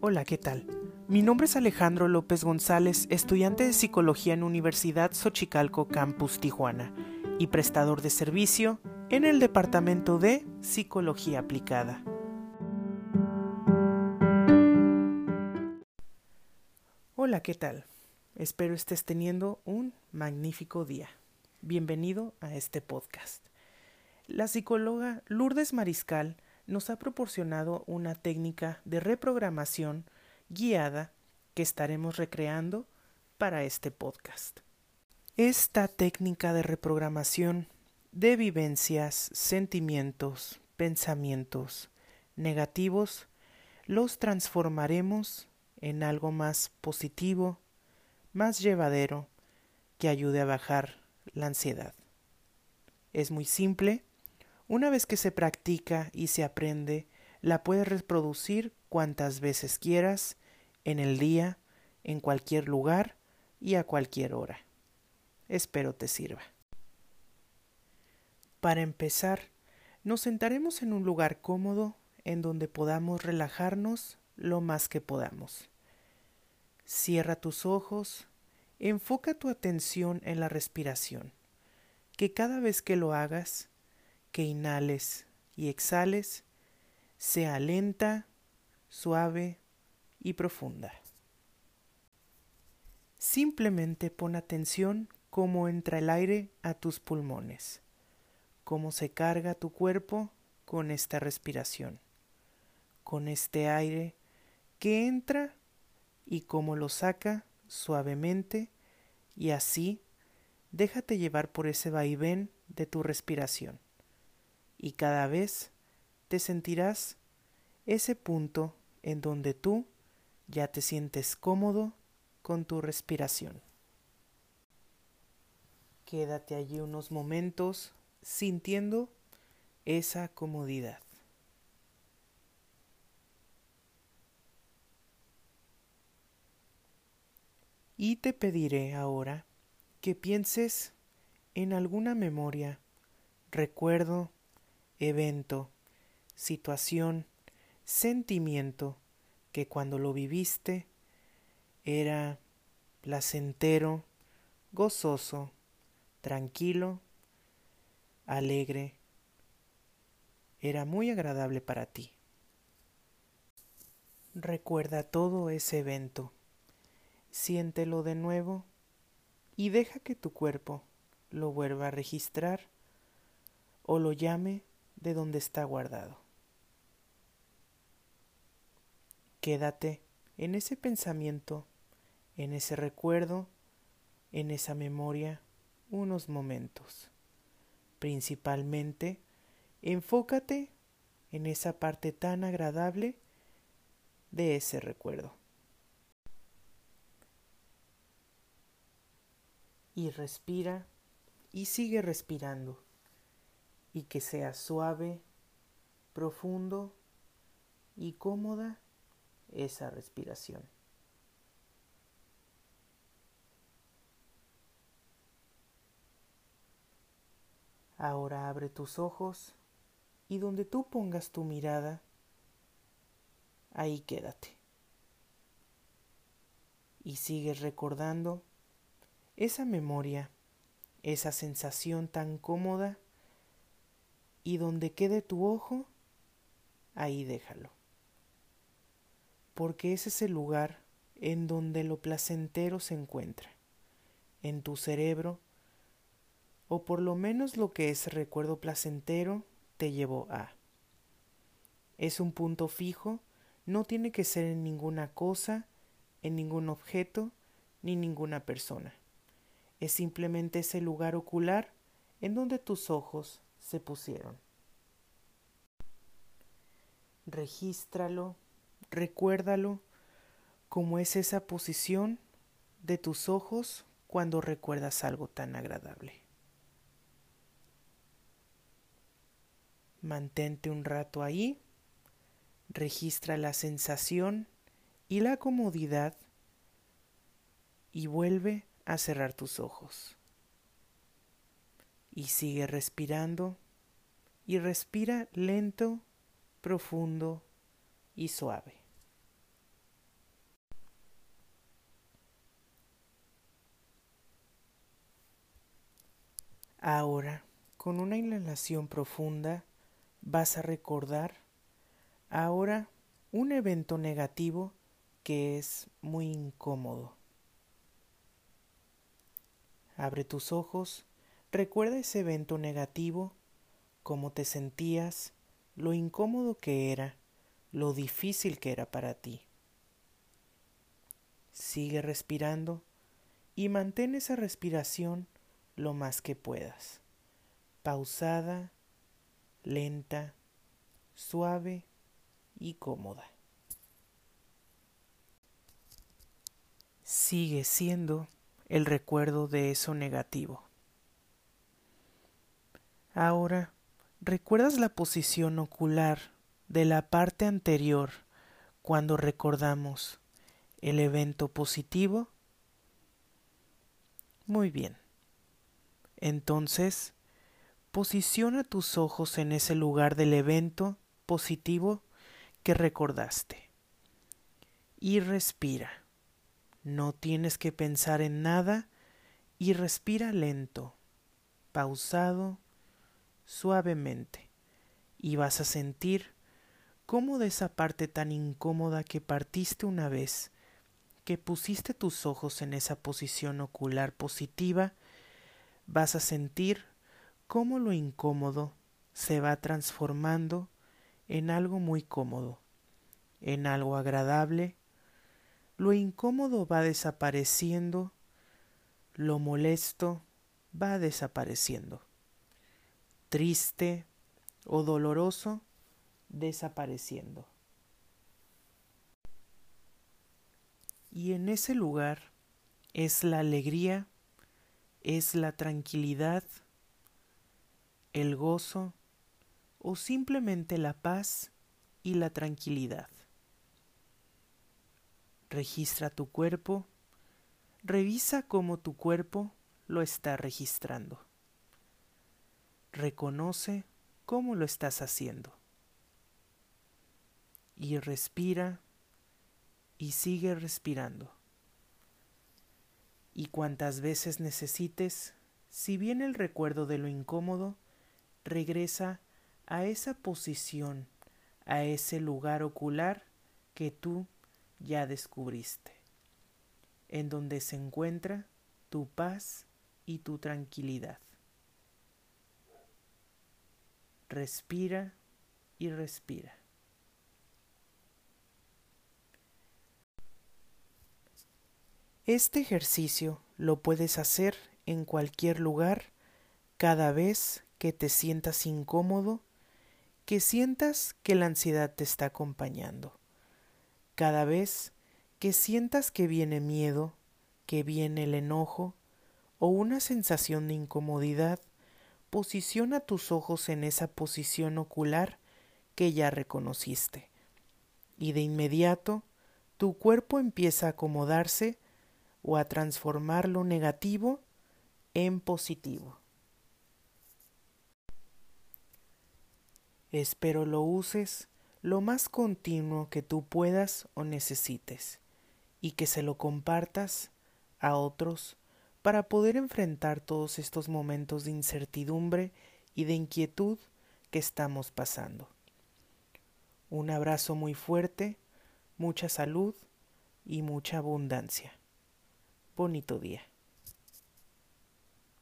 Hola, ¿qué tal? Mi nombre es Alejandro López González, estudiante de Psicología en Universidad Xochicalco Campus Tijuana y prestador de servicio en el Departamento de Psicología Aplicada. Hola, ¿qué tal? Espero estés teniendo un magnífico día. Bienvenido a este podcast. La psicóloga Lourdes Mariscal nos ha proporcionado una técnica de reprogramación guiada que estaremos recreando para este podcast. Esta técnica de reprogramación de vivencias, sentimientos, pensamientos negativos los transformaremos en algo más positivo, más llevadero, que ayude a bajar la ansiedad. Es muy simple una vez que se practica y se aprende, la puedes reproducir cuantas veces quieras, en el día, en cualquier lugar y a cualquier hora. Espero te sirva. Para empezar, nos sentaremos en un lugar cómodo en donde podamos relajarnos lo más que podamos. Cierra tus ojos, enfoca tu atención en la respiración, que cada vez que lo hagas que inhales y exhales sea lenta, suave y profunda. Simplemente pon atención cómo entra el aire a tus pulmones, cómo se carga tu cuerpo con esta respiración, con este aire que entra y cómo lo saca suavemente y así déjate llevar por ese vaivén de tu respiración y cada vez te sentirás ese punto en donde tú ya te sientes cómodo con tu respiración. Quédate allí unos momentos sintiendo esa comodidad. Y te pediré ahora que pienses en alguna memoria, recuerdo evento, situación, sentimiento que cuando lo viviste era placentero, gozoso, tranquilo, alegre, era muy agradable para ti. Recuerda todo ese evento, siéntelo de nuevo y deja que tu cuerpo lo vuelva a registrar o lo llame de donde está guardado. Quédate en ese pensamiento, en ese recuerdo, en esa memoria unos momentos. Principalmente, enfócate en esa parte tan agradable de ese recuerdo. Y respira y sigue respirando y que sea suave, profundo y cómoda esa respiración. Ahora abre tus ojos y donde tú pongas tu mirada, ahí quédate. Y sigues recordando esa memoria, esa sensación tan cómoda y donde quede tu ojo, ahí déjalo. Porque ese es el lugar en donde lo placentero se encuentra, en tu cerebro, o por lo menos lo que ese recuerdo placentero te llevó a. Es un punto fijo, no tiene que ser en ninguna cosa, en ningún objeto, ni ninguna persona. Es simplemente ese lugar ocular en donde tus ojos se pusieron. Regístralo, recuérdalo como es esa posición de tus ojos cuando recuerdas algo tan agradable. Mantente un rato ahí, registra la sensación y la comodidad y vuelve a cerrar tus ojos y sigue respirando y respira lento profundo y suave. Ahora, con una inhalación profunda, vas a recordar ahora un evento negativo que es muy incómodo. Abre tus ojos, recuerda ese evento negativo, cómo te sentías, lo incómodo que era, lo difícil que era para ti. Sigue respirando y mantén esa respiración lo más que puedas, pausada, lenta, suave y cómoda. Sigue siendo el recuerdo de eso negativo. Ahora ¿Recuerdas la posición ocular de la parte anterior cuando recordamos el evento positivo? Muy bien. Entonces, posiciona tus ojos en ese lugar del evento positivo que recordaste. Y respira. No tienes que pensar en nada y respira lento, pausado suavemente y vas a sentir cómo de esa parte tan incómoda que partiste una vez, que pusiste tus ojos en esa posición ocular positiva, vas a sentir cómo lo incómodo se va transformando en algo muy cómodo, en algo agradable, lo incómodo va desapareciendo, lo molesto va desapareciendo triste o doloroso desapareciendo. Y en ese lugar es la alegría, es la tranquilidad, el gozo o simplemente la paz y la tranquilidad. Registra tu cuerpo, revisa cómo tu cuerpo lo está registrando. Reconoce cómo lo estás haciendo. Y respira y sigue respirando. Y cuantas veces necesites, si viene el recuerdo de lo incómodo, regresa a esa posición, a ese lugar ocular que tú ya descubriste, en donde se encuentra tu paz y tu tranquilidad. Respira y respira. Este ejercicio lo puedes hacer en cualquier lugar cada vez que te sientas incómodo, que sientas que la ansiedad te está acompañando, cada vez que sientas que viene miedo, que viene el enojo o una sensación de incomodidad, posiciona tus ojos en esa posición ocular que ya reconociste. Y de inmediato tu cuerpo empieza a acomodarse o a transformar lo negativo en positivo. Espero lo uses lo más continuo que tú puedas o necesites y que se lo compartas a otros para poder enfrentar todos estos momentos de incertidumbre y de inquietud que estamos pasando. Un abrazo muy fuerte, mucha salud y mucha abundancia. Bonito día.